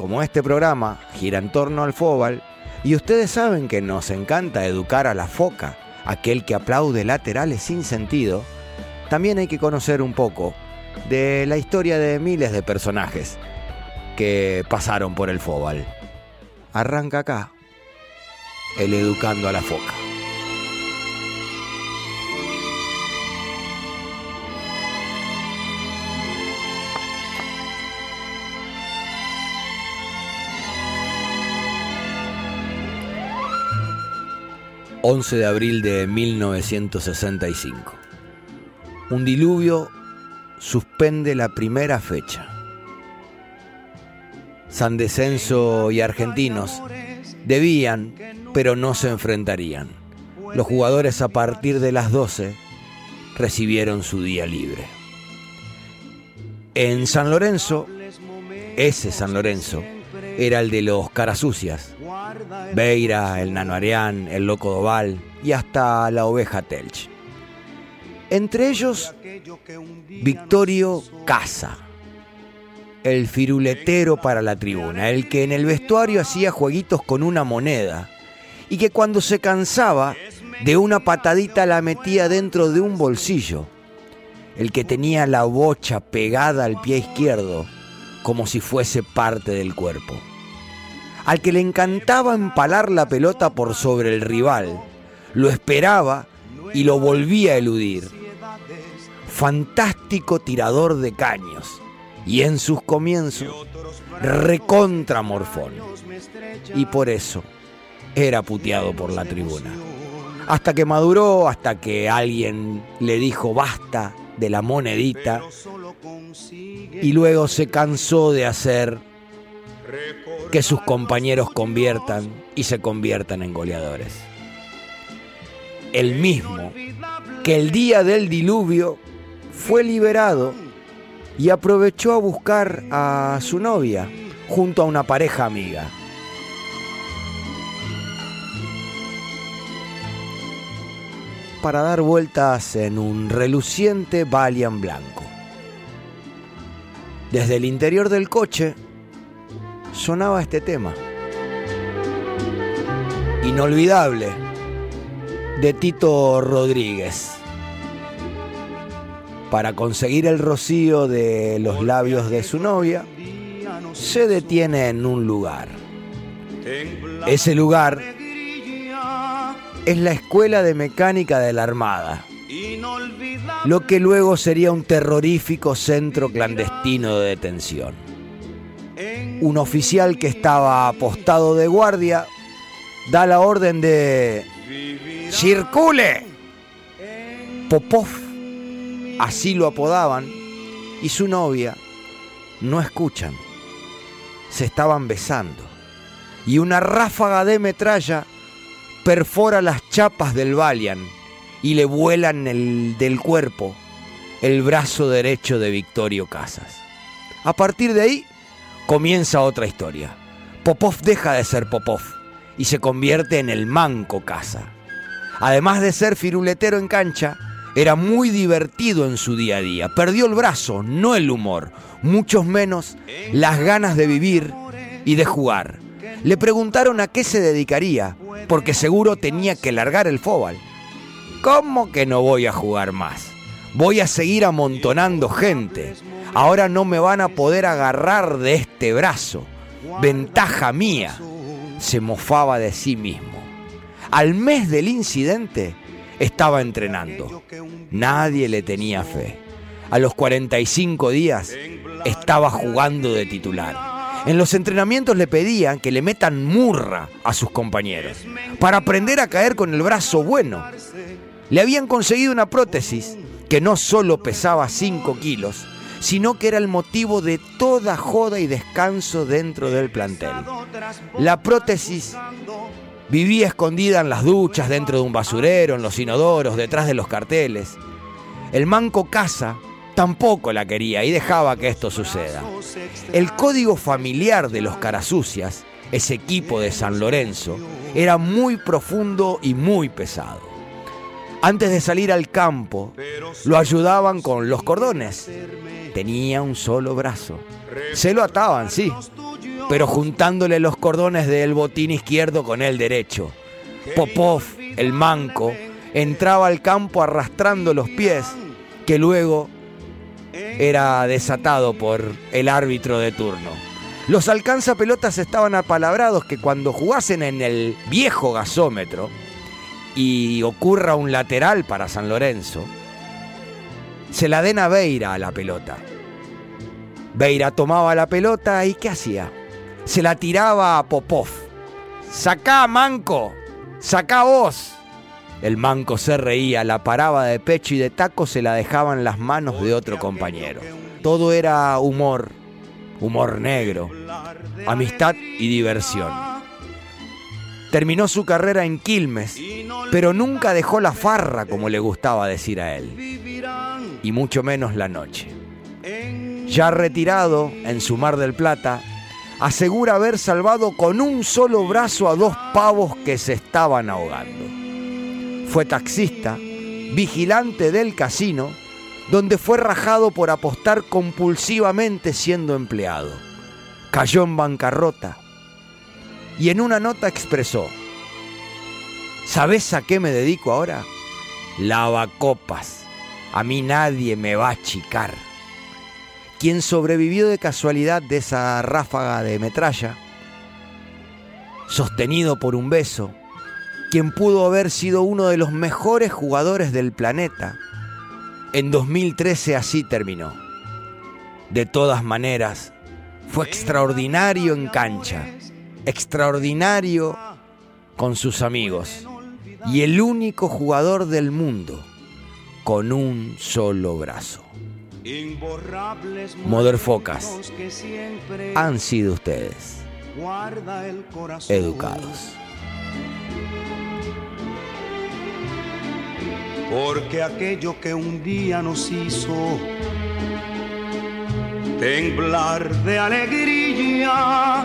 como este programa gira en torno al fóbal, y ustedes saben que nos encanta educar a la foca, aquel que aplaude laterales sin sentido, también hay que conocer un poco de la historia de miles de personajes que pasaron por el fóbal. Arranca acá el educando a la foca. 11 de abril de 1965. Un diluvio suspende la primera fecha. San Descenso y Argentinos debían, pero no se enfrentarían. Los jugadores a partir de las 12 recibieron su día libre. En San Lorenzo, ese San Lorenzo, era el de los carasucias. Beira, el Nano Arián, el Loco Doval y hasta la oveja Telch. Entre ellos, Victorio Casa, el firuletero para la tribuna, el que en el vestuario hacía jueguitos con una moneda y que cuando se cansaba de una patadita la metía dentro de un bolsillo, el que tenía la bocha pegada al pie izquierdo como si fuese parte del cuerpo al que le encantaba empalar la pelota por sobre el rival, lo esperaba y lo volvía a eludir. Fantástico tirador de caños y en sus comienzos recontra morfón. Y por eso era puteado por la tribuna. Hasta que maduró, hasta que alguien le dijo basta de la monedita y luego se cansó de hacer que sus compañeros conviertan y se conviertan en goleadores. El mismo que el día del diluvio fue liberado y aprovechó a buscar a su novia junto a una pareja amiga. para dar vueltas en un reluciente Valiant blanco. Desde el interior del coche sonaba este tema. Inolvidable, de Tito Rodríguez. Para conseguir el rocío de los labios de su novia, se detiene en un lugar. Ese lugar es la Escuela de Mecánica de la Armada, lo que luego sería un terrorífico centro clandestino de detención un oficial que estaba apostado de guardia da la orden de ¡Circule! Popov, así lo apodaban, y su novia no escuchan. Se estaban besando. Y una ráfaga de metralla perfora las chapas del Valian y le vuelan el, del cuerpo el brazo derecho de Victorio Casas. A partir de ahí, comienza otra historia. Popov deja de ser Popov y se convierte en el manco casa. Además de ser firuletero en cancha, era muy divertido en su día a día. Perdió el brazo, no el humor, mucho menos las ganas de vivir y de jugar. Le preguntaron a qué se dedicaría, porque seguro tenía que largar el fóbal. ¿Cómo que no voy a jugar más? Voy a seguir amontonando gente. Ahora no me van a poder agarrar de este brazo. Ventaja mía. Se mofaba de sí mismo. Al mes del incidente estaba entrenando. Nadie le tenía fe. A los 45 días estaba jugando de titular. En los entrenamientos le pedían que le metan murra a sus compañeros para aprender a caer con el brazo bueno. Le habían conseguido una prótesis que no solo pesaba 5 kilos, sino que era el motivo de toda joda y descanso dentro del plantel. La prótesis vivía escondida en las duchas, dentro de un basurero, en los inodoros, detrás de los carteles. El manco casa tampoco la quería y dejaba que esto suceda. El código familiar de los carasucias, ese equipo de San Lorenzo, era muy profundo y muy pesado. Antes de salir al campo, lo ayudaban con los cordones. Tenía un solo brazo. Se lo ataban, sí, pero juntándole los cordones del botín izquierdo con el derecho. Popov, el manco, entraba al campo arrastrando los pies, que luego era desatado por el árbitro de turno. Los alcanzapelotas estaban apalabrados que cuando jugasen en el viejo gasómetro y ocurra un lateral para San Lorenzo, se la den a Beira a la pelota. Beira tomaba la pelota y ¿qué hacía? Se la tiraba a Popov. ¡Sacá, manco! ¡Sacá vos! El manco se reía, la paraba de pecho y de taco se la dejaba en las manos de otro compañero. Todo era humor, humor negro, amistad y diversión. Terminó su carrera en Quilmes, pero nunca dejó la farra como le gustaba decir a él, y mucho menos la noche. Ya retirado en su Mar del Plata, asegura haber salvado con un solo brazo a dos pavos que se estaban ahogando. Fue taxista, vigilante del casino, donde fue rajado por apostar compulsivamente siendo empleado. Cayó en bancarrota y en una nota expresó, ¿sabes a qué me dedico ahora? Lavacopas. A mí nadie me va a achicar. Quien sobrevivió de casualidad de esa ráfaga de metralla, sostenido por un beso, quien pudo haber sido uno de los mejores jugadores del planeta. En 2013 así terminó. De todas maneras, fue extraordinario en cancha, extraordinario con sus amigos y el único jugador del mundo con un solo brazo. Focas han sido ustedes educados. porque aquello que un día nos hizo temblar de alegría